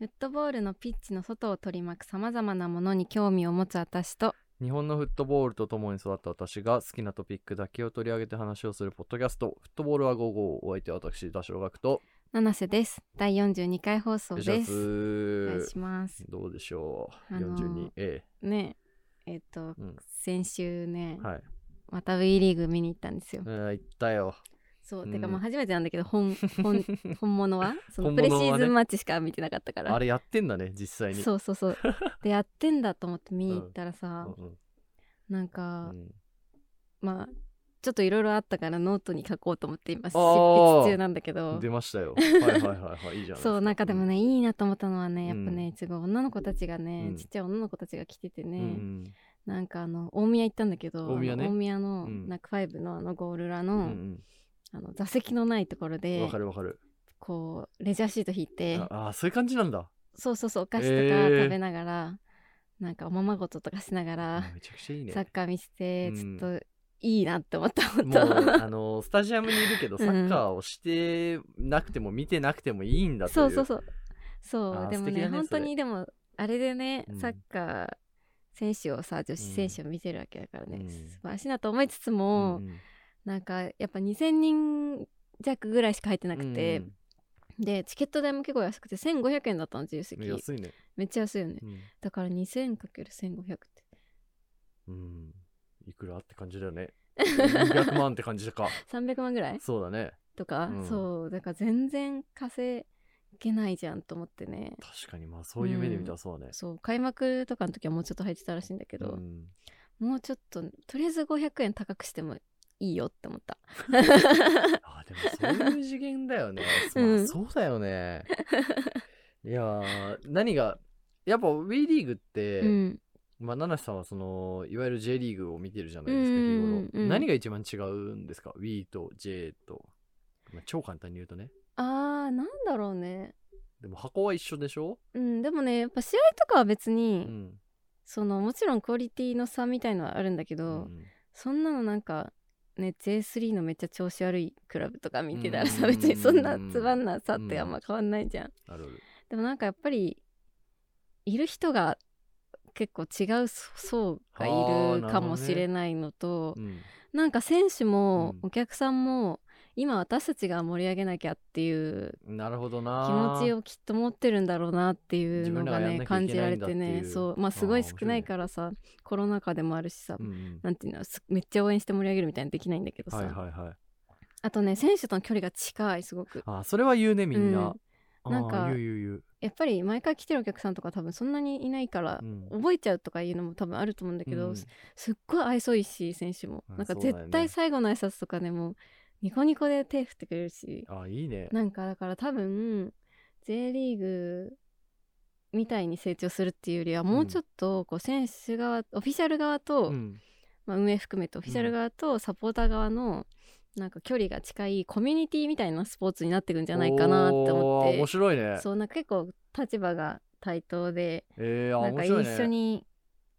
フットボールのピッチの外を取り巻くさまざまなものに興味を持つ私と日本のフットボールと共に育った私が好きなトピックだけを取り上げて話をするポッドキャストフットボールは午後お相手は私田代学と七瀬です。第42回放送です。お願いします。どうでしょう、あのー42えねえっと、うん。先週ね、えはい。また WE リーグ見に行ったんですよ、えー、行ったよそう、うん。てかまあ初めてなんだけど本本 本物は？その本プレシーズンマッチしか見てなかったから。あれやってんだね実際に。そうそうそう。でやってんだと思って見に行ったらさ、うん。うんなんか、うん。まあちょっといろいろあったからノートに書こうと思って今執筆中なんだけど。出ましたよ。はいはいはいはい。いいじゃないそうなんかでもね、いいなと思ったのはねやっぱうねすごい女の子たちがね、うん。ちっちゃい女の子たちが来ててね、うんうん。なんかあの大宮行ったんだけど大宮ね。大宮のうん。ナックファイブのあのゴール裏うの,、んあの座席のないところうんでわかるわかる。こうレジャーシート引いてああそういう感じなんだ。そうそうそうお菓子とかえー。食べながら、なんかおままごととかしながら、めちゃくちゃいいね。サッカー見せてうん。ちょっといいなって思った本もう当あのスタジアムにいるけどサッカーをしてなくても見てなくてもいいんだといそうそうそうそあーうでもねね本当にでもあれでね、うん。サッカー選手をさ女子選手を見てるわけだからね、うん。素晴らしいなと思いつつうも、んうんなんかやっぱ2000人弱ぐらいしか入ってなくて、でチケット代も結構安くて1500円だったの自由うん席。安いね。めっちゃ安いよね。うん。だから 2000×1500 って。うん。いくらって感じだよね。200万って感じか。300万ぐらい？そうだね。とか、うん。そうだから全然稼げないじゃんと思ってね。確かにまあそういう目で見たらそうだね。そう開幕とかの時はもうちょっと入ってたらしいんだけど、うん。もうちょっととりあえず500円高くしてもいいよって思った。あでもそういう次元だよね。うん。まあそうだよね。いやー何がやっぱ WE リーグって、うん。まあ、七瀬さんはそのいわゆる J リーグを見てるじゃないですかうん日頃。何が一番違うんですか？Wii と J と、まあ、超簡単に言うとね。あーなんだろうね。でも箱は一緒でしょ、うんでもねやっぱ試合とかは別うに、ん。そのもちろんクオリティの差みたいのはあるんだけうど、ん。そんなのなんかね J3 のめっちゃ調子悪いクラブとか見てたらさ、うん。別にそんなつまんなさってあんま変わんないじゃん、でもなんかやっぱりいる人が結構違う層がいるかもしれないのと、うん。なんか選手もうん。お客さんも今私たちが盛り上げなきゃっていうなるほど気な持ちをきっと持ってるんだろうなっていうのがね感じられてね。そう。まあすごい少ないからさコロナ禍でもあるしさ、うんうん。なんていうのすめっちゃ応援して盛り上げるみたいにできないんだけどさ、はいはいはい。あとね選手との距離が近いすごく。あそれは言うねみんな、うん。なんかやっぱり毎回来てるお客さんとか多分そんなにいないから、うん。覚えちゃうとかいうのも多分あると思うんだけど、うん。すすっごい愛想いいし選手も、うんなんか絶対最後の挨拶とかねもうニコニコで手振ってくれるし。あいいね。なんかだから多分 J リーグみたいに成長するっていうよりはもうちょっとこう選手側オフィシャル側と、うん。まあ、運営含めてオフィシャル側とサポーター側のなんか距離が近いコミュニティみたいなスポーツになっていくんじゃないかなって思っおー面て白いね。そうなんか結構立場が対等でえー、あなんか一緒に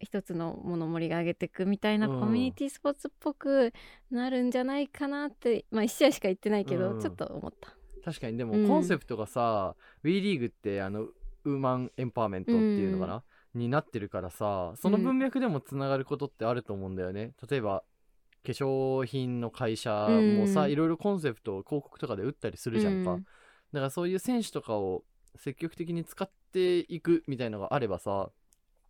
一つのものを盛り上げていくみたいなうん。コミュニティスポーツっぽくなるんじゃないかなって、まあ1試合しか言ってないけど、うん。ちょっと思った。確かにでもうん。コンセプトがさ、WE リーグってあのウーマンエンパワーメントっていうのかな、になってるからさその文脈でもつながることってあると思うんだよね、例えば化粧品の会社もさ、うん。いろいろコンセプトを広告とかで打ったりするじゃんか、うん。だからそういう選手とかを積極的に使っていくみたいのがあればさ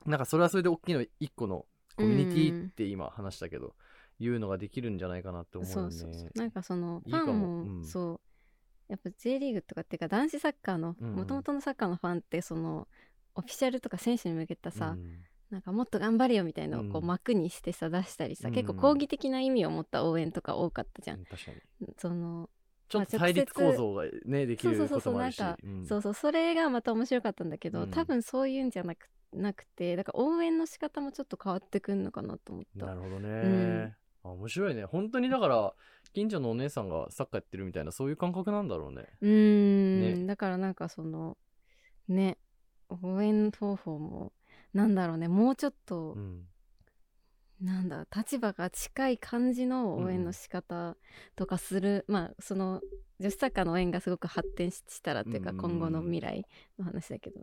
なんかそれはそれで大きいの一個のコミュニティって今話したけど、いうのができるんじゃないかなって思うよね。そうそうそう。なんかそのファンもうん。そうやっぱ J リーグとかっていうか男子サッカーのもともとのサッカーのファンってそのオフィシャルとか選手に向けたさ、うん。なんかもっと頑張れよみたいなのをこううん。幕にしてさ出したりさ、うん。結構抗議的な意味を持った応援とか多かったじゃん確かに。そのちょっと対立構造がねできるそうそうそうこともあるし。そうなんかうん。そうそうそれがまた面白かったんだけど、うん。多分そういうんじゃなくなくてだから応援の仕方もちょっと変わってくんのかなと思った。なるほどね、ん。あ面白いね。本当にだから近所のお姉さんがサッカーやってるみたいなそういう感覚なんだろうね。うーん、ね。だからなんかそのね応援方法もなんだろうねもうちょっと、うんなんだ立場が近い感じの応援の仕方とかする、まあその女子サッカーの応援がすごく発展ししたらっていうか、うん。今後の未来の話だけど。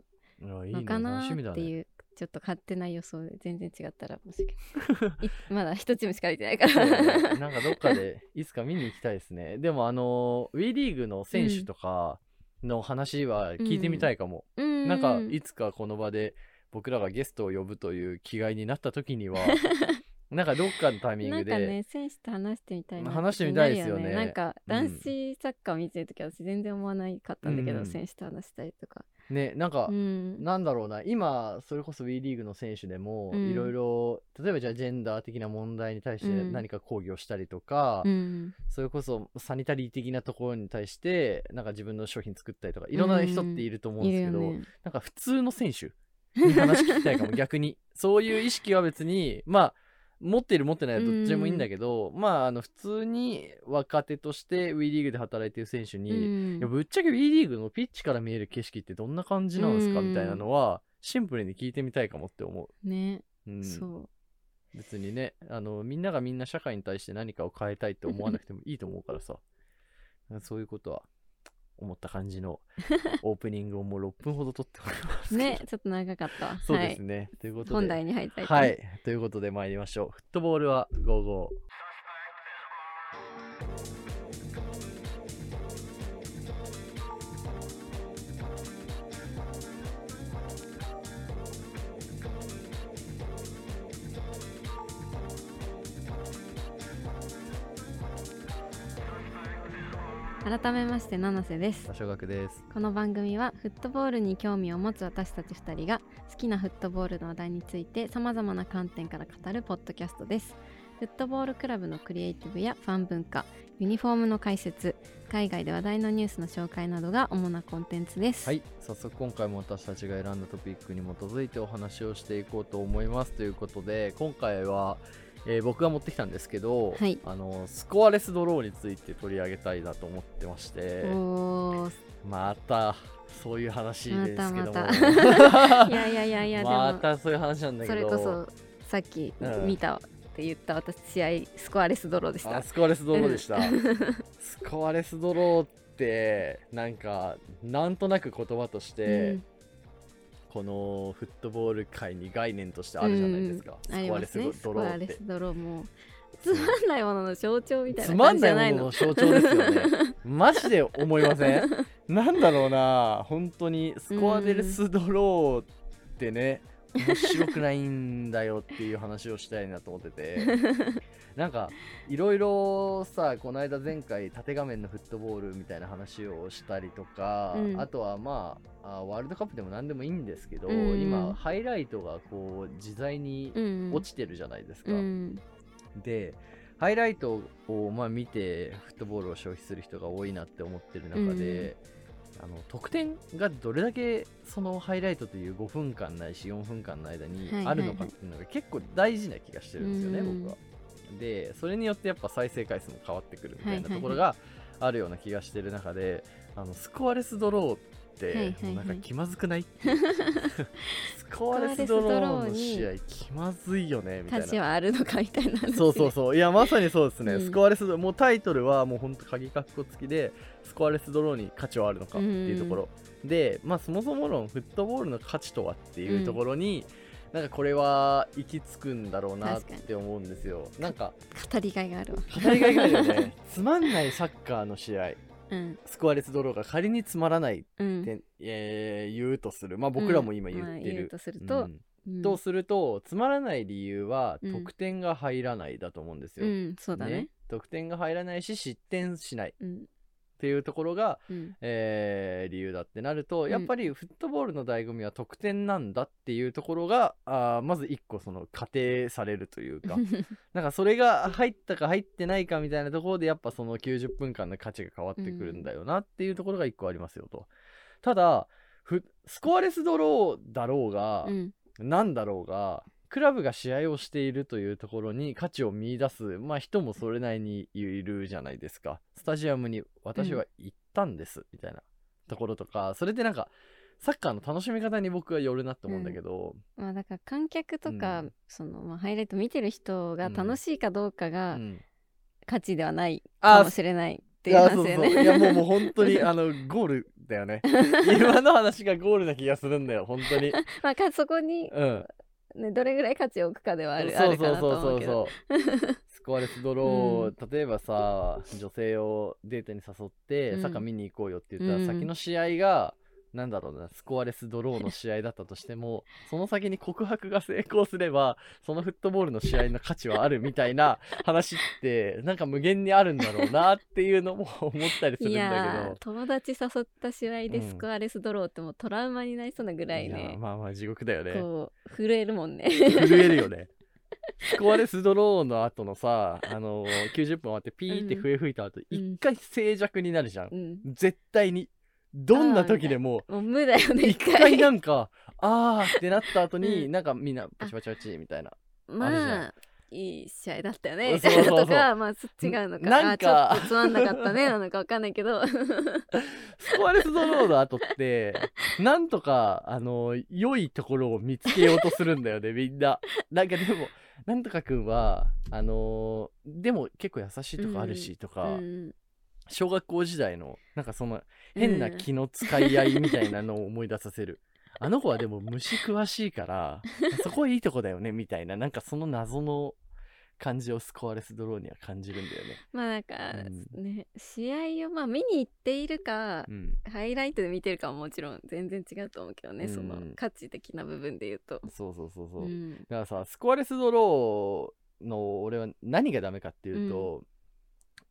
あいいね。のかなっていう、ちょっと勝手な予想で全然違ったら申し訳ない。いまだ一チームしか見てないから。なんかどっかでいつか見に行きたいですね。でもあの WE リーグの選手とかの話は聞いてみたいかも、うん。なんかいつかこの場で僕らがゲストを呼ぶという気概になった時には なんかどっかのタイミンなんグで、かね選手と話してみたいな話してみたいですよね。なんかうん。男子サッカー見てる時は私全然思わないかったんだけど、うん。選手と話したりとか、ねなんか、うん、なんだろうな今それこそ WE リーグの選手でもうん。いろいろ例えばじゃあジェンダー的な問題に対してうん。何か抗議をしたりとか、うん。それこそサニタリー的なところに対してなんか自分の商品作ったりとかいろんな人っていると思うんいですけど、ね。なんか普通の選手に話聞きたいかも。逆に。そういう意識は別にまあ持ってる持ってないはどっちでもいいんだけど、まああの普通に若手として WE リーグで働いてる選手に、うん。いやぶっちゃけ WE リーグのピッチから見える景色ってどんな感じなんですか、うん。みたいなのはシンプルに聞いてみたいかもって思ね、う、うん、そ別にねあのみんながみんな社会に対して何かを変えたいって思わなくてもいいと思うからさ。そういうことは思った感じの オープニングをもう6分ほど撮っております。ねちょっと長かったわ。そうですね、ということで。はい、本題に入りたいとはい。ということで参りましょう。フットボールは55改めまして七瀬です。多少学です。この番組はフットボールに興味を持つ私たち2人が好きなフットボールの話題についてさまざまな観点から語るポッドキャストです。フットボールクラブのクリエイティブやファン文化ユニフォームの解説海外で話題のニュースの紹介などが主なコンテンツです。はい。早速今回も私たちが選んだトピックに基づいてお話をしていこうと思います。ということで今回は、えー僕が持ってきたんですけど、はい。あのスコアレスドローについて取り上げたいなと思ってましてまたそういう話ですけども。また いやいやいやいやでまもたそういう話なんだそけど。れこそさっきうん。見たって言った私試合スコアレスドローでした。あスコアレスドローでした。うん。スコアレスドローってなんかなんとなく言葉として、うんこのフットボール界に概念としてあるじゃないですか、うんススコアレスドローって。コアレスドローも。つまんないものの象徴みたいなつまんな感じじゃないいのものの象徴ですよね。マジで思いません？なんだろうな。本当にスコアレスドローってね面白くないんだよっていう話をしたいなと思っててなんかいろいろさこの間前回縦画面のフットボールみたいな話をしたりとか、うん。あとはまああワールドカップでも何でもいいんですけど、うん。今ハイライトがこう自在にうん落ちてるじゃないですか、うん。でハイライトをまあ見てフットボールを消費する人が多いなって思ってる中で、あの得点がどれだけそのハイライトという5分間ないし4分間の間にはいあるのかっていうのが結構大事な気がしてるんですよね、うん僕は。でそれによってやっぱ再生回数も変わってくるみたいなところがあるような気がしてる中で、あのスコアレスドローって、なんか気まずくない？スコアレスドローの試合気まずいよねみたいな。価値はあるのかみたいなそうそうそう。いやまさにそうですね、うん。スコアレスドもうタイトルはもうほんと鍵括弧付きでスコアレスドローに価値はあるのかっていうところ、でまあそもそも論フットボールの価値とはっていうところに、なんかこれは行き着くんだろうなって思うんですよ。なんか語りがいがあるわ。語りがいがあるよね。つまんないサッカーの試合。うん。スコアレスドローが仮につまらないっうん。て、えー言うとする。まあ僕らも今言まあってる、とすると、うん。うん。とするとつまらない理由はうん得点が入らないだと思うんですよ、うん。そうだね。得点が入らないし失点しないっうんていうところが、うん。えー理由だってなると、うん。やっぱりフットボールの醍醐味は得点なんだっていうところがあーまず一個その仮定されるというか。なんかそれが入ったか入ってないかみたいなところでやっぱその90分間の価値が変わってくるんだよなっていうところが一個ありますよと。ただふスコアレスドローだろうが、うん。なんだろうがクラブが試合をしているというところに価値を見出す、まあ、人もそれなりにいるじゃないですか。スタジアムに私は行ったんです、みたいなところとか。それってなんかサッカーの楽しみ方に僕はよるなと思うんだけど、まあだから観客とか、うん。そのまあハイライト見てる人が楽しいかどうかうがん。価値ではないあかもしれないっていういやそうそう。いやもうもう本当に あのゴールったよね。今の話がゴールな気がするんだよ本当に。まあかそこに、うんね、どれぐらい価値を置くかではあるあそうそうそうそうそう。スコアレスドロー、例えばさ女性をデートに誘って、うん。サッカー見に行こうよって言ったら、うん。先の試合がなんだろうなスコアレスドローの試合だったとしてもその先に告白が成功すればそのフットボールの試合の価値はあるみたいな 話ってなんか無限にあるんだろうなっていうのも 思ったりするんいだけど。友達誘った試合でうんスコアレスドローってもうトラウマになりそうなぐらいいやね、まあまあ地獄だよね。こう震えるもんね震えるよね。スコアレスドローの後のさ、あのー、90分終わってピーって笛吹いた後、一、回静寂になるじゃん。うん絶対に。どんな時でも、もう無だよね一回なんか、あーってなった後に、うん。なんかみんなパチパチパチみたいな。まあいい試合だったよね。みたいそうそうそう。な とかまあそ違うのかなんかあちょっとつまんなかったね なのかわかんないけど。スコアレスドローの後って、なんとか、あのー、良いところを見つけようとするんだよね、みんな。なんかでも、なんとかくんは、あのー、でも結構優しいとこあるし、とか、うん小学校時代のなんかその変な気の使い合いみたいなのを思い出させる、あの子はでも虫詳しいからそこはいいとこだよねみたいななんかその謎の感じをスコアレスドローには感じるんだよね。まあなんか、うね試合をまあ見に行っているか、うん。ハイライトで見てるかはもちろん全然違うと思うけどね、うん。その価値的な部分で言うと。そうそうそうそう、うん。だからさスコアレスドローの俺は何がダメかっていうと、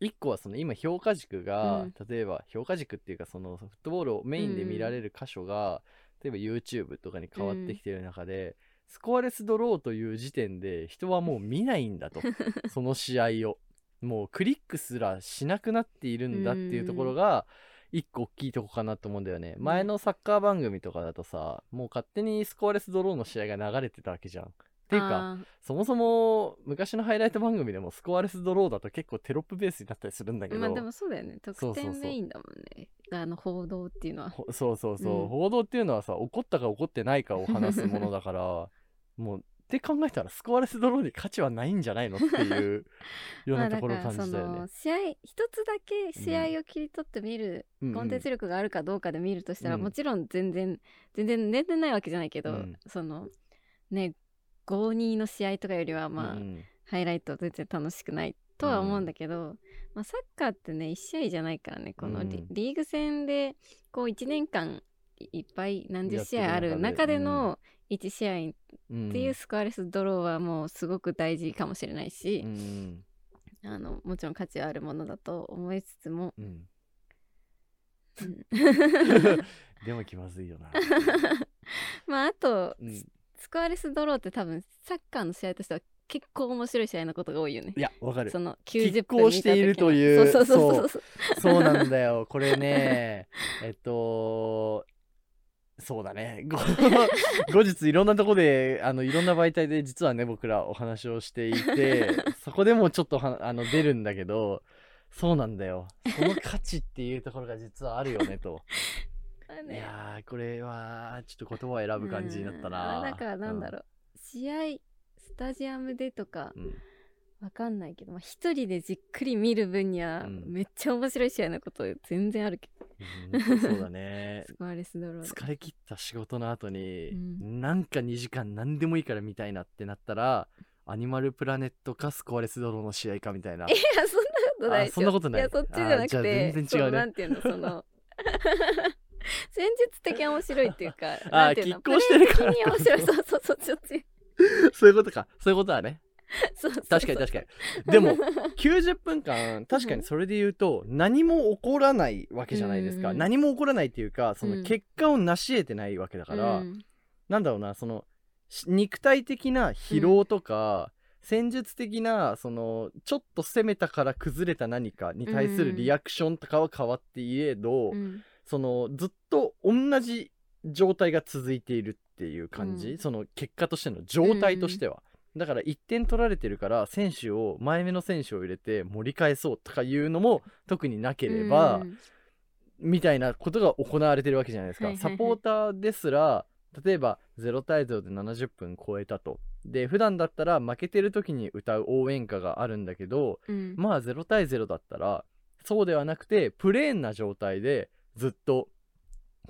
一個はその今評価軸が、うん。例えば評価軸っていうかそのフットボールをメインで見られる箇所が、例えば YouTube とかに変わってきてる中で、スコアレスドローという時点で人はもう見ないんだと。その試合を。もうクリックすらしなくなっているんだっていうところが一個大きいとこかなと思うんだよね、ん。前のサッカー番組とかだとさもう勝手にスコアレスドローの試合が流れてたわけじゃんっていうかあそもそも昔のハイライト番組でもスコアレスドローだと結構テロップベースになったりするんだけど、ーまあでもそうだよね。得点メインだもんね。あの報道っていうのは。ほそうそうそう、うん。報道っていうのはさ怒ったか怒ってないかを話すものだからもうって考えたらスコアレスドローに価値はないんじゃないのっていうようなところを感じたよね。試合一つだけ試合を切り取って見る、うん。うんコンテンツ力があるかどうかで見るとしたら、うん。もちろん全然全然全然ないわけじゃないけど、うん。そのね5-2の試合とかよりはまあ、うんハイライト全然楽しくないとは思うんだけど、まあ、サッカーってね1試合じゃないからねこのリ,、うんリーグ戦でこう1年間いっぱい何十試合ある中での1試合っていうスコアレスドローはもうすごく大事かもしれないし、うんあのもちろん価値はあるものだと思いつつも、でも気まずいよな。まああと、うんスコアレスドローって多分サッカーの試合としては結構面白い試合のことが多いよねい。やわかるその拮90分抗しているというそうそうそうそうそうなんだよ。これね、えっと、そうだね。ご 後日いろんなとこで、あの、いろんな媒体で実はね、僕らお話をしていて、そこでもちょっとはあの出るんだけど、そうなんだよ。その価値っていうところが実はあるよね、と。ね。やー、これは、ちょっと言葉を選ぶ感じになったうん。な。だからなんだろう、試合スタジアムでとかうん。うんわかんないけど、まあ、一人でじっくり見る分にはうん。めっちゃ面白い試合のこと全然あるけど、うんそうだね。スコアレスドローで。疲れ切った仕事の後に、うん。なんか2時間何でもいいから見たいなってなったらアニマルプラネットかスコアレスドローの試合かみたいな。いやそんなことないそんなことない。やそっちじゃなくて全然違うね。なんていうのその 戦術的に面白いっていうかあなんていうの？拮抗してるから。面白い。そうそうそうそっち そういうことか。そういうことだね。そうそう確かに確かに。でも90分間確かにそれで言うと何も起こらないわけじゃないですか、うん。何も起こらないっていうかそうん。の結果を成し得てないわけだから、うん。なんだろうなそのし肉体的な疲労とか、戦術的なそのちょっと攻めたから崩れた何かに対するリアクションとかは変わっていえど、うんそのずっと同じ状態が続いているっていう感じ、うん。その結果としての状態としては、だから1点取られてるから選手を前目の選手を入れて盛り返そうとかいうのも特になければ、うん。みたいなことが行われてるわけじゃないですか、はいはいはい。サポーターですら例えば0対0で70分超えたと。で普段だったら負けてる時に歌う応援歌があるんだけどうん。まあ0対0だったらそうではなくてプレーンな状態でずっと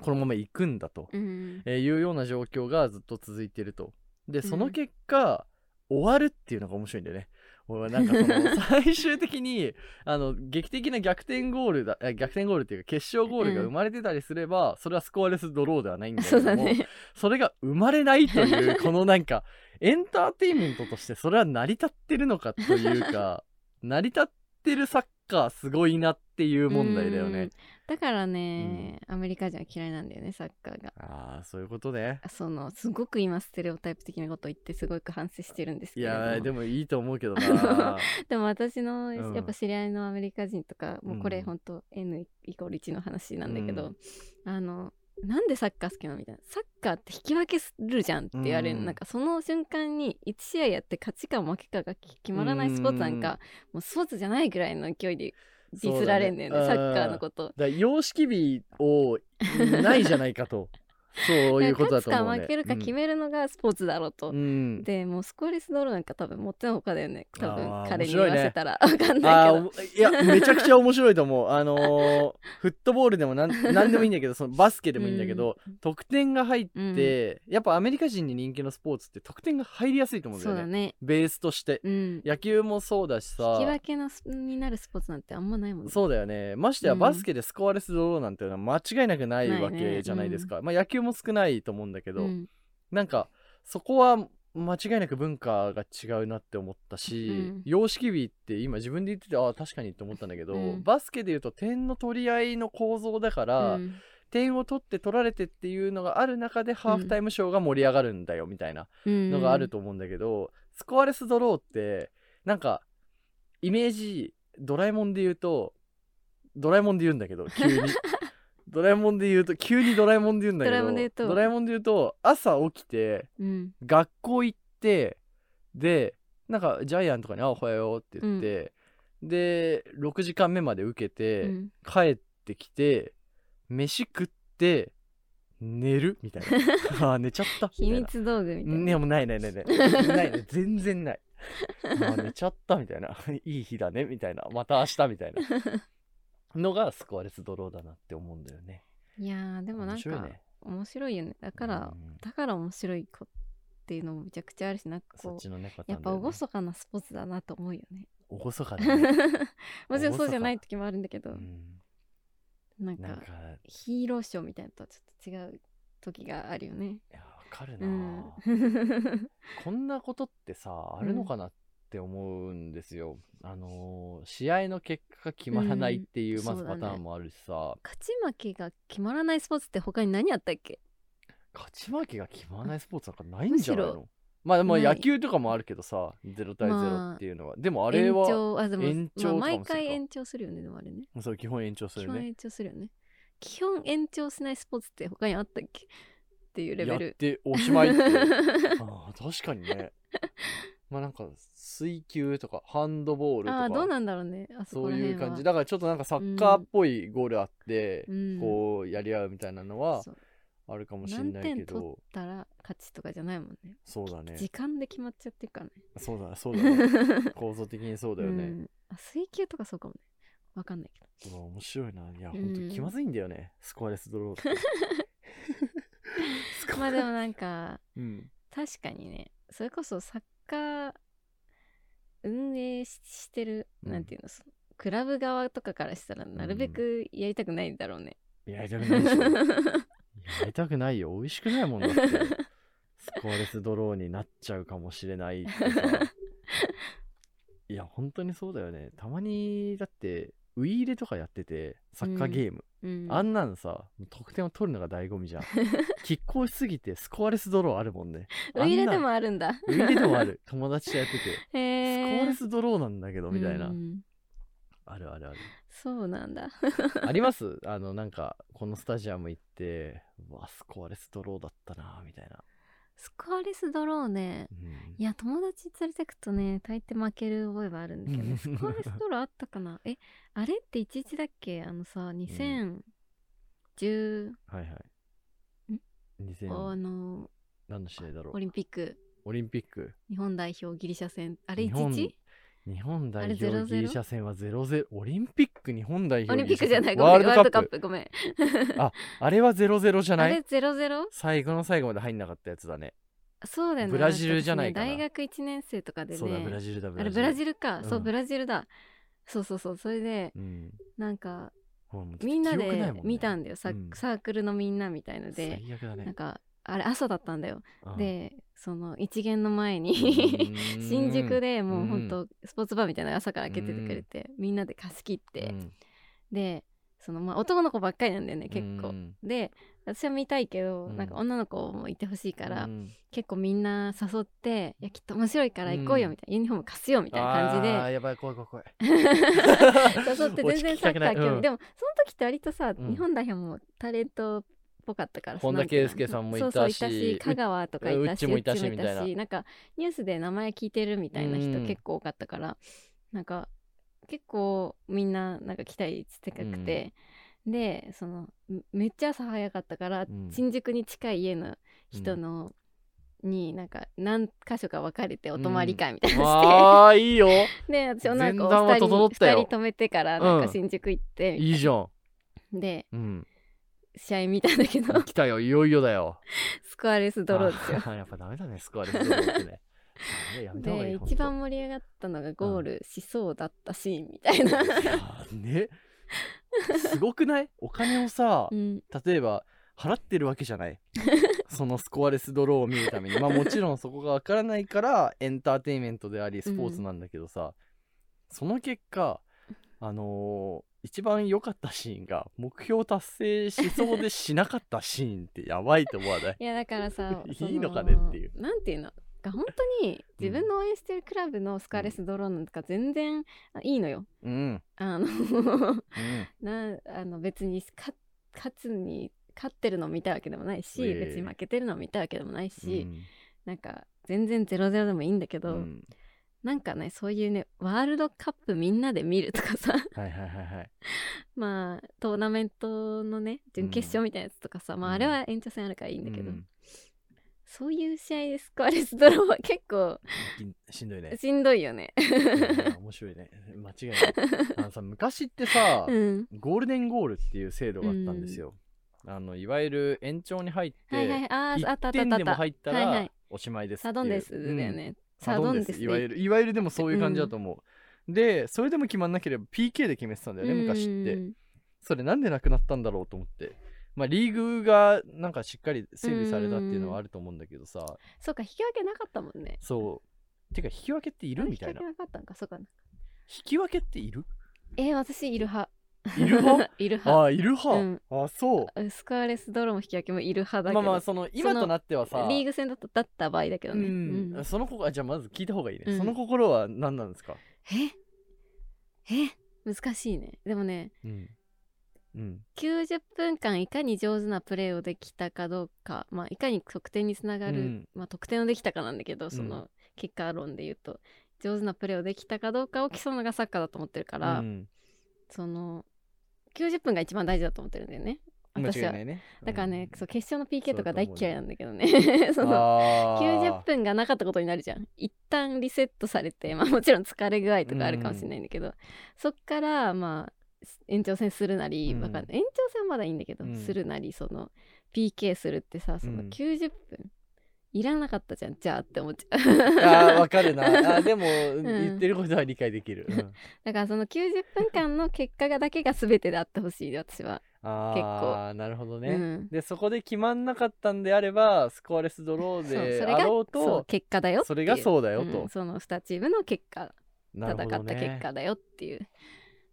このまま行くんだと、うん。えーいうような状況がずっと続いてると。でそのうん結果、終わるっていうのが面白いんだよね。俺はなんかその最終的に あの劇的な逆転ゴールだあ逆転ゴールっていうか決勝ゴールが生まれてたりすれば、それはスコアレスドローではないんだけどもだね。それが生まれないというこのなんかエンターテインメントとしてそれは成り立ってるのかというか 成り立ってるサッカーすごいなっていう問題だよね。だからね、アメリカ人は嫌いなんだよねサッカーが。ああそういうことね。そのすごく今ステレオタイプ的なことを言ってすごく反省してるんですいけれども。やーでもいいと思うけどな。でも私のうん。やっぱ知り合いのアメリカ人とか、もうこうん。れほんと N イコール1の話なんだけど、うん。あのなんでサッカー好きなの？みたいなサッカーって引き分けするじゃんって言われる、うんなんかその瞬間に1試合やって勝ちか負けかが決まらないスポーツなんか、もうスポーツじゃないぐらいの勢いでディスられんだよねね。サッカーのこと。だ様式美をないじゃないかと そういうことだと思うね。勝つか負けるか決めるのがスポーツだろうと。うん。うんでもうスコアレスドローなんか多分もってのほかだよね。多あ分ー彼に言わせたら、わかんあないけど。ーいやめちゃくちゃ面白いと思う。あのー フットボールでもなんなんでもいいんだけどそのバスケでもいいんだけど、得点が入って、やっぱアメリカ人に人気のスポーツって得点が入りやすいと思うんだよね。そうだね。ベースとして。うん。野球もそうだしさ。引き分けのスになるスポーツなんてあんまないもんね。そうだよね。ましてやうん。バスケでスコアレスドローなんていうのは間違いなくないわけじゃないですか、まあ野球も少ないと思うんだけど、うん。なんかそこは間違いなく文化が違うなって思ったし、うん。様式美って今自分で言っててああ確かにって思ったんだけど、うん。バスケで言うと点の取り合いの構造だから、うん。点を取って取られてっていうのがある中でハーフタイムショーが盛り上がるんだよみたいなのがあると思うんだけど、スコアレスドローってなんかイメージドラえもんで言うとドラえもんで言うんだけど急に ドラえもんで言うと急にドラえもんで言うんだけどドラえもんで言うと。ドラえもんで言うと朝起きてうん。学校行ってでなんかジャイアンとかに「あおはよう」って言って、で6時間目まで受けて、うん。帰ってきて飯食って寝る？みたいな。あー寝ちゃった？み秘密道具みたいねな。もうないないないない。ないね全然ない。あー寝ちゃった？みたいな。いい日だね？みたいな。また明日？みたいなのがスコアレスドローだなって思うんだよねいやーでもなんか面白いね面白いよね。だからうんだから面白い子っていうのもめちゃくちゃあるしなんかこうねパターやっぱ厳かなスポーツだなと思うよね。厳かだね、もちろんそうじゃない厳時もあるんだけど、うん、なんかヒーローショーみたいなのとはちょっと違う時があるよね。いやわかるうな、ん。こんなことってさあるのかなって思うんですよ、あのー試合の結果が決まらないっていう、まずパターンもあるしさ、勝ち負けが決まらないスポーツって他に何あったっけ？勝ち負けが決まらないスポーツなんかないんじゃないの？まあまあない。野球とかもあるけどさ0対0まあっていうのは、でもあれは延長あでも延長まあ、毎回延長するよねでもあれね。そう基本延長するね。基本延長するよね。基本延長しないスポーツって他にあったっけ？っていうレベやっルておしまいって。あー確かにね まあなんか水球とかハンドボールとかああどうなんだろうね。あそそういう感じ。だからちょっとなんかサッカーっぽいゴールあって、うん。こうやり合うみたいなのはあるかもしれ何ないけ点取っどたら勝ちとかじゃないもんね。そうだね。時間で決まっちゃってるからね。そうだそうだね。構造的にそうだよね、うん、あ水球とかそうかもね。わかんないけど。面白いな。いやうんほん。と気まずいんだよね、スコアレスドロー。っ てまあでもなんかうん。確かにね。それこそサッカー運営ししてる、うん。なんていうのそのクラブ側とかからしたらなるべくやりたくないんだろうね、やりたくないでしょ。やりたくないよ。美味しくないもんだって。スコアレスドローになっちゃうかもしれないってさいや本当にそうだよね。たまにだってウイイレとかやっててサッカーゲーム、うん。あんなんさ得点を取るのが醍醐味じゃん。拮抗しすぎてスコアレスドローあるもんね。ウイイレでもあるんだ。ウイイレでもある。友達とやってて。スコアレスドローなんだけどみたいな、うん。あるあるある。そうなんだ。あります？あのなんかこのスタジアム行ってうわスコアレスドローだったなみたいな、スコアレスドローね。うん。いや友達連れてくとね大抵負ける覚えはあるんだけどスコアレスドローあったかな？えあれって11だっけ？あのさ2010、はいはい。ん？あ2000の何の試合だろう？オリンピック。オリンピック？日本代表ギリシャ戦。あれ日本 11? 日本代あれ表0-0ギリシャ戦は0-0オリンピック日本代表オリンピックじゃない。ワールドカップ。プごめん。あれは0-0じゃない？あれゼロゼロ？最後の最後まで入んなかったやつだね。そうだよね。ブラジルじゃないかな。私ね大学1年生とかでね。そうだブラジルだブあれラジル。ブラジルか、そううんブラジルだ。そうそうそうそれでうん。なんかみんなで見たんだよ、サークルのみんなみたいので。最悪だね。なんかあれ朝だったんだよ、うん。でその一元の前うに 新宿でもうほうん。んとスポーツバーみたいなの朝から開けててくれて、みんなで貸し切って、うん。でそのまあ男の子ばっかりなんだよね結構、うんで私は見たいけど、うん。なんか女の子もいてほしいから、うん。結構みんな誘って「いやきっと面白いから行こうよ」うん。みたいな、ユニフォーム貸すよみたいな感じで。やばい怖い怖い 誘って全然サッカー興味、うん。でもその時って割とさ、うん。日本代表もタレントっぽかったから本田圭佑さんもいたしそうそういたし香川とかいたしうっちもいたしみたいな。なんかニュースで名前聞いてるみたいな人うん。結構多かったから、なんか結構みんななんか期待値高くて、でそのめめっちゃ朝早かったから、うん。新宿に近い家の人の、になんか何箇所か分かれてお泊まり会みたいな。のして、ああいいよ。で私女の子前段はを2人整ったよ。二人止めてからなんうんか新宿行って、いいじゃん。でうん試合見たんだけど。来たよいよいよだよ。スコアレスドローですよ。やっぱダメだねスコアレスドローってね。で一番盛り上がったのがゴールしそうだったシーンみたいな、いやーね。すごくない？お金をさうん、例えば払ってるわけじゃない。そのスコアレスドローを見るために。まあもちろんそこがわからないからエンターテインメントでありスポーツなんだけどさ、その結果あのー一番良かったシーンが目標達成しそうでしなかったシーンってやばいと思わない？いやだからさ いいそのかねっていう。なんていうの？が本当に自分の応援してるクラブのスコアレスドローなんか全然あいいのよ。うん。あのうん。なあの別にか勝つに勝ってるのを見たいわけでもないし、ええ。別に負けてるのを見たいわけでもないし、うん。なんか全然0-0でもいいんだけど、うんなんかねそういうねワールドカップみんなで見るとかさ。はいはいはいはい。まあトーナメントのね準決勝みたいなやつとかさ、まあうん。あれは延長戦あるからいいんだけど、うん。そういう試合でスコアレスドローは結構。きしんどいね。しんどいよね。面白いね。間違いない。あのさ昔ってさ、うん、ゴールデンゴールっていう制度があったんですよ、あのいわゆる延長に入って、はいはいあーあったあったあ1った。点でも入ったらおしまいですっていう。サドンデスだようんね、サドンデスいわゆるいわゆるでもそういう感じだと思う、でそれでも決まんなければ PK で決めてたんだよね昔ってうん。それなんでなくなったんだろうと思って。まあリーグがなんかしっかり整備されたっていうのはあると思うんだけどさ。そうか引き分けなかったもんね。そう。てか引き分けっているみたいな。あれ引き分けなかったんか。そうか。な引き分けっている？えー、私いる派いる派？いる派。ああいる派、うん。あそう。スコアレスドローも引き分けもいる派だけど。まあまあその今となってはさ。リーグ戦だとだった場合だけどね、うん。うん。その子あじゃあまず聞いた方がいいね、うん。その心は何なんですか？え？え？難しいね。でもねうん。うん。90分間いかに上手なプレーをできたかどうか、まあ、いかに得点につながる、うん。まあ、得点をできたかなんだけどその結果論で言うと。上手なプレーをできたかどうかを競うのがサッカーだと思ってるから、うん。その90分が一番大事だと思ってるんだよね。間私はね。だからね、そう決勝の PK とか大っ嫌いなんだけどね。そ のあ90分がなかったことになるじゃん。一旦リセットされてまあもちろん疲れ具合とかあるかもしれないんだけど、そっからまあ延長戦するなり、うん。わかんない。延長戦はまだいいんだけど、うん。するなりその PK するってさそのうん。90分、いらなかったじゃんじゃあって思っちゃう。あーわかるな。あーでも、ん。言ってることは理解できる、うん。だからその90分間の結果がだけが全てであってほしい私は、ああなるほどね、うん。でそこで決まんなかったんであればスコアレスドローであろうそうと結果だよそれがそうだよと。んその2チームの結果な戦った結果だよっていう。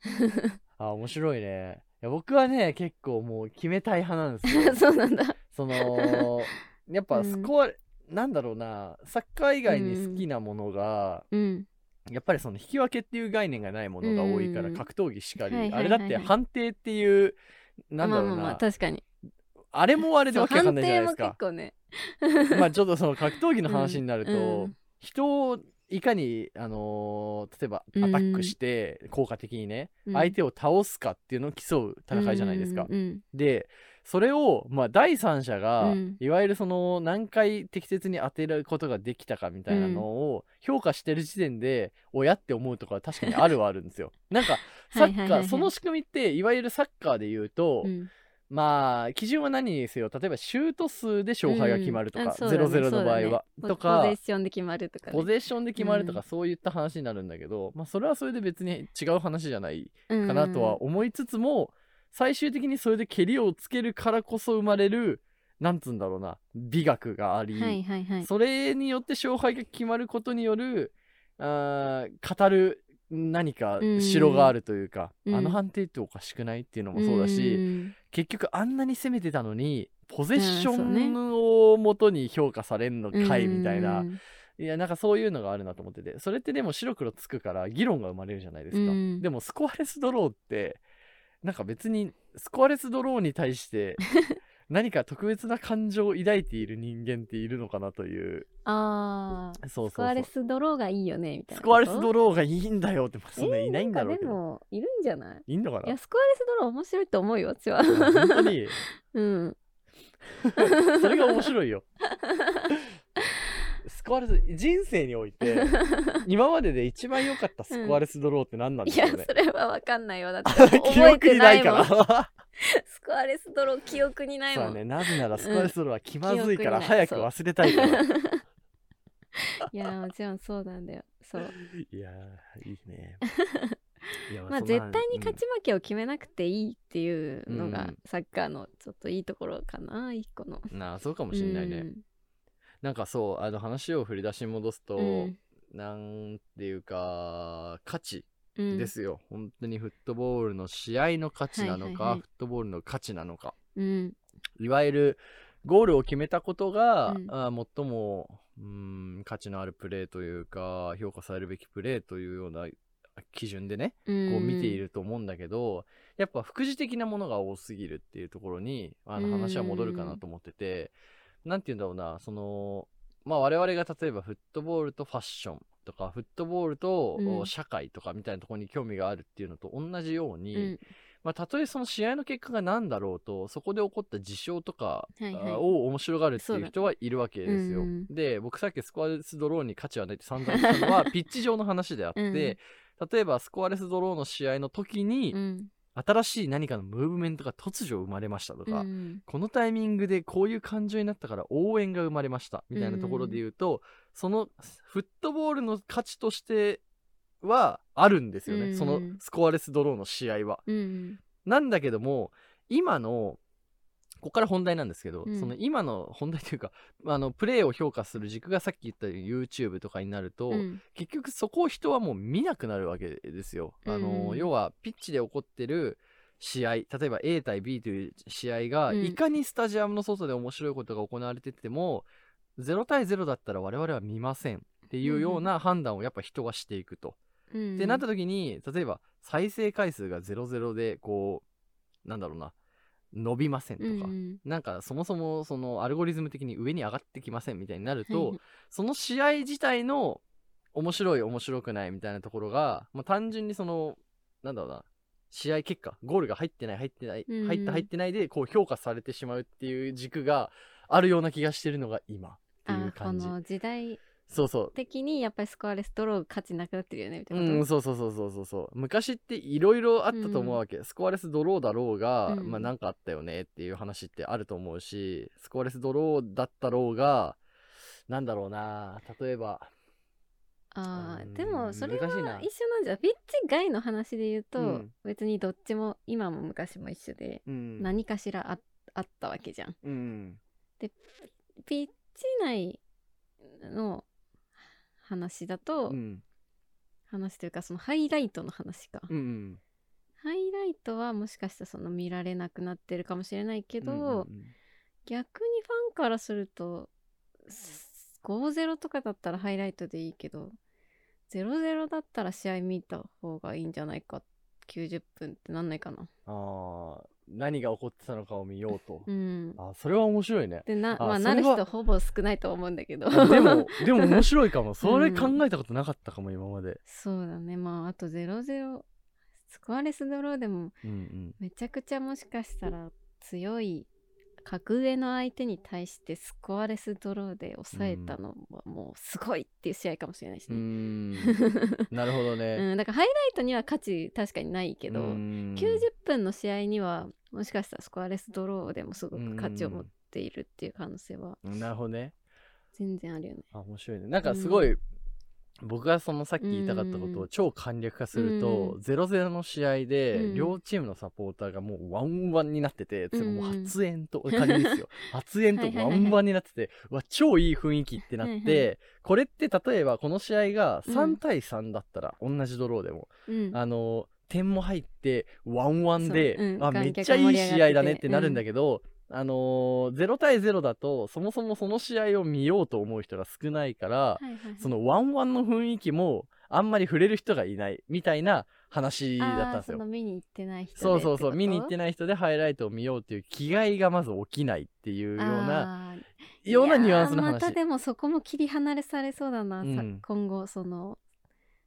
あ面白いね。いや僕はね結構もう決めたい派なんですよ。そうなんだ。そのやっぱスコア、なんだろうなサッカー以外に好きなものが、うん。やっぱりその引き分けっていう概念がないものが多いから、うん格闘技しかり、あれだって判定っていうなんだろうな、まあまあまあ確かに。あれもあれでわけわかんないじゃないですか。判定も結構ね。まあちょっとその格闘技の話になると、うん。うん人をいかに、あのー例えばアタックして効果的にね、うん。相手を倒すかっていうのを競う戦いじゃないですか。でそれを、まあ、第三者が、うん。いわゆるその何回適切に当てることができたかみたいなのを評価してる時点で親って思うところは確かにあるはあるんですよ。なんかサッカーその仕組みっていわゆるサッカーで言うと、うん。まあ基準は何にせよ例えばシュート数で勝敗が決まるとか、うんあそうだね0-0の場合は、ね。とポかポゼッションで決まるとか、ね、ポゼッションで決まるとか、うん。そういった話になるんだけど、まあそれはそれで別に違う話じゃないかかなとは思いつつも、最終的にそれで蹴りをつけるからこそ生まれるなんつうんだろうな美学があり、はいはいはい。それによって勝敗が決まることによるあー語る何かうん。城があるというか、うん。あの判定っておかしくないっていうのもそうだし、ん。結局あんなに攻めてたのにポゼッションをもとに評価されんのかいみたいな、うん。いやなんかそういうのがあるなと思ってて。それってでも白黒つくから議論が生まれるじゃないですか、うん。でもスコアレスドローってなんか別にスコアレスドローに対して 何か特別な感情を抱いている人間っているのかなという。ああそうそうそう。スコアレスドローがいいよねみたいなスコアレスドロローがいいんだよってまあそんないないんだろうけでど、もいるんじゃない？いいんのかな？いやスコアレスドロー面白いと思うよ私は。本当に。うん。それが面白いよスコアレス人生において 今までで一番良かったスコアレスドローって何なんでいやしょうね、それはわかんないよ。だって 記憶にないから。スコアレスドロー記憶にないもそうんねなぜならスコアレスドローは気まずいから早く忘れたいから。いやもちろんそうなんだよ。そう。いやーいいね。いやまあ絶対に勝ち負けを決めなくていいっていうのがうん。サッカーのちょっといいところかな一個の。うんなあそうかもしんないね、なんかそうあの話を振り出しに戻すと、うん。なんていうか価値うん。ですよ、本当にフットボールの試合の価値なのか、はいはいはい。フットボールの価値なのか。うん。いわゆるゴールを決めたことが、うん。あー最もうーん価値のあるプレーというか評価されるべきプレーというような基準でねここう見ていると思うんだけど、やっぱ副次的なものが多すぎるっていうところにあのうん話は戻るかなと思ってて、なんて言うんだろうなそのまあ我々が例えばフットボールとファッションとかフットボールと社会とかみたいなところに興味があるっていうのと同じように、うん。まあ、たとえその試合の結果が何だろうとそこで起こった事象とかを面白がるっていう人はいるわけですよ。うんで僕さっきスコアレスドローに価値はないって散々言ったのは ピッチ上の話であって、うん。例えばスコアレスドローの試合の時に、うん新しい何かのムーブメントが突如生まれましたとか、うんこのタイミングでこういう感情になったから応援が生まれましたみたいなところで言うと、そのフットボールの価値としてはあるんですよね、うんそのスコアレスドローの試合は。うんなんだけども今のここから本題なんですけど、うん。その今の本題というか あのプレーを評価する軸がさっき言ったように YouTube とかになると、うん。結局そこを人はもう見なくなるわけですよ。あのうん要はピッチで起こってる試合例えば A 対 B という試合が、うん。いかにスタジアムの外で面白いことが行われてても0対0だったら我々は見ませんっていうような判断をやっぱ人はしていくと。うん。ってなった時に例えば再生回数が00でこうなんだろうな伸びませんとか、うんなんかそもそもそのアルゴリズム的に上に上がってきませんみたいになるはいと、その試合自体の面白い面白くないみたいなところが、まあ、単純にそのなんだろうな試合結果ゴールが入ってない入ってない、うん入った入ってないでこう評価されてしまうっていう軸があるような気がしてるのが今っていう感じ。の時代そうそう。的にやっぱりスコアレスドロー価値なくなってるよねみたいなうん、そうそうそうそうそうそう。昔っていろいろあったと思うわけ、スコアレスドローだろうが、うんまあなんかあったよねっていう話ってあると思うしスコアレスドローだったろうがなんだろうな。例えば。うんあーでもそれは一緒なんじゃピッチ外の話で言うと、うん。別にどっちも今も昔も一緒でうん。何かしらああったわけじゃん。うん。ピッチ内の話だと、うん。話というかそのハイライトの話か、うんハイライトはもしかしたらその見られなくなってるかもしれないけど、うんうん逆にファンからするとす5-0とかだったらハイライトでいいけど0-0だったら試合見た方がいいんじゃないか。90分ってなんないかな。あー何が起こってたのかを見ようと、うん。あそれは面白いね。でなあまあなる人ほぼ少ないと思うんだけど。あでも でも面白いかも。それ考えたことなかったかも今まで。そうだね。まああと0-0スコアレスドローでもうんうん。めちゃくちゃもしかしたら強い格上の相手に対してスコアレスドローで抑えたのはもうすごいっていう試合かもしれないしね。ん。なるほどね、うん、だからハイライトには価値確かにないけど、うーん90分の試合にはもしかしたらスコアレスドローでもすごく価値を持っているっていう可能性はなるほどね。全然あるよね。あ面白いね。なんかすごい、僕がそのさっき言いたかったことうを超簡略化すると、うん。0-0の試合で、うん。両チームのサポーターがもうワンワンになってて、つまりもううん発煙と、仮にですよ。発煙とワンワンになってて、うわ、超いい雰囲気ってなって、これって例えばこの試合がうん。3対3だったら、同じドローでも、うん、あの、点も入って、ワンワンで、あ、観めっちゃいい試合だねってなるんだけど、あのー、0対0だと、そもそもその試合を見ようと思う人が少ないから、はいはいはい。そのワンワンの雰囲気もあんまり触れる人がいないみたいな話だったんですよ。その。見に行ってない人でそうそうそう見に行ってない人でハイライトを見ようっていう気概がまず起きないっていうようなようなニュアンスの話。またでもそこも切り離れされそうだな、さうん。今後その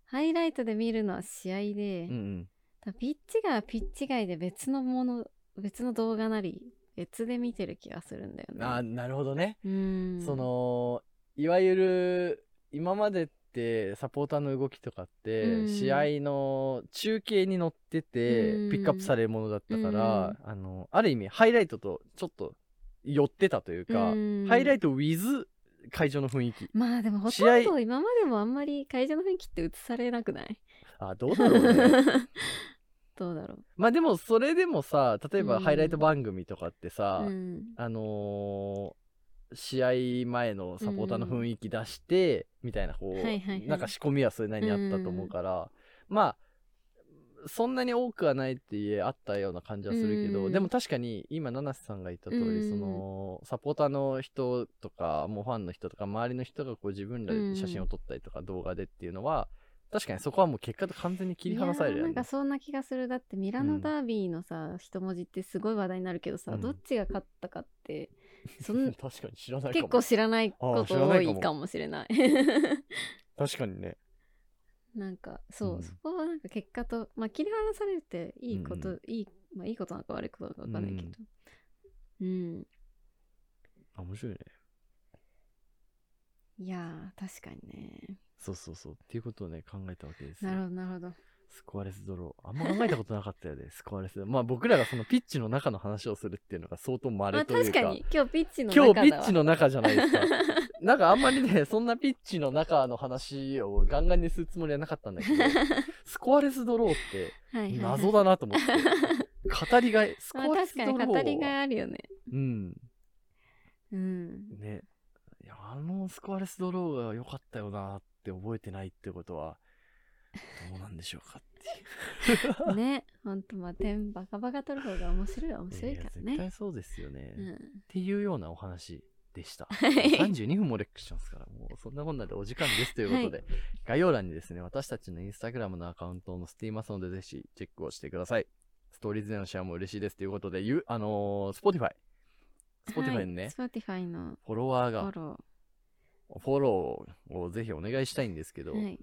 ハイライトで見るのは試合で、うんうん。だピッチがピッチ外で別のもの別の動画なり別で見てる気がするんだよね。あーなるほどね、そのいわゆる今までってサポーターの動きとかって、うん。試合の中継に乗っててうん。ピックアップされるものだったから、あのある意味ハイライトとちょっと寄ってたというか、うん。ハイライト with 会場の雰囲気。まあでもほとんど今までもあんまり会場の雰囲気って映されなくない？あどうだろうね どうだろう。まあでもそれでもさ例えばうん。ハイライト番組とかってさ、うん。あのー試合前のサポーターの雰囲気出して、みたいなこう、はいはいはい。なんか仕込みはそれなりにあったと思うから、まあそんなに多くはないって言えあったような感じはするけど、うん。でも確かに今七瀬さんが言った通り、うん。そのサポーターの人とかもうファンの人とか周りの人がこう自分らで写真を撮ったりとか動画でっていうのは、確かにそこはもう結果と完全に切り離されるよね。いやーなんかそんな気がする。だってミラノダービーのさ、一文字ってすごい話題になるけどさ、うん。どっちが勝ったかってそん 確かに知らない結構知らないこと多いかもしれない。確かにね。なんかそう、うん。そこはなんか結果とまあ切り離されるっていいこと、うんいいまあいいことなのか悪いことなのか分かんないけど。うん、あ面白いね。いやー確かにねそうそうそうっていうことをね考えたわけですよなるほどなるほどスコアレスドロー。あんま考えたことなかったよね、スコアレス。まあ僕らがそのピッチの中の話をするっていうのが相当まあ稀というか。確かに今日ピッチの今中だわ日ピッチの中じゃないですか。なんかあんまりね、そんなピッチの中の話をガンガンにするつもりはなかったんだけど、スコアレスドローってはいはいはい謎だなと思って。語りがい、スコまあアレス確かドローは。に語りがいあるよねうん。うんね。いや、あのスコアレスドローが良かったよなって覚えてないってことは、どうなんでしょうかっていう。ねほんとまあ点バカバカ取る方が面白いは面白いからや絶ね対そうですよね。うんっていうようなお話でした。はい32分もレックしてますから、もうそんなこんなでお時間ですということで、概要欄にですね、私たちのインスタグラムのアカウントを載せていますので、ぜひチェックをしてください。ストーリーズでのシェアも嬉しいですということで、ゆあのー、Spotify。Spotify のね、はい、Spotify のフォロワーフォが、ロフォローをぜひお願いしたいんですけど、ー、はい、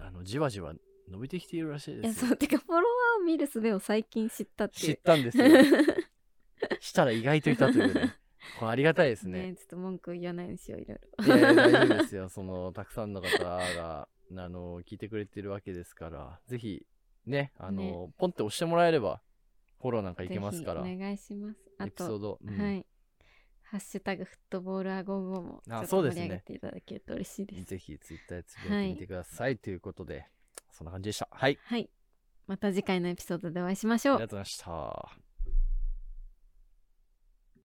あの、じわじわ伸びてきているらしいいやですよ。そうてかフォロワーを見る術を最近知ったって知ったんですよ。したら意外といたというね。これありがたいですね。ねちょっと文句言わないようにしよういろいろいやいや大丈夫ですよ。その、たくさんの方が、あの、聞いてくれてるわけですから、ぜひ、ね、あの、ポンって押してもらえれば、フォローなんかいけますから、お願いしますエピソード。うんはいハッシュタグフットボールアゴーゴーもちょっと盛り上げていただけると嬉しいですぜひ、ツイッターでつぶやいてみてください。ということで、そんな感じでした。はい。はいまた次回のエピソードでお会いしましょうありがとうございました。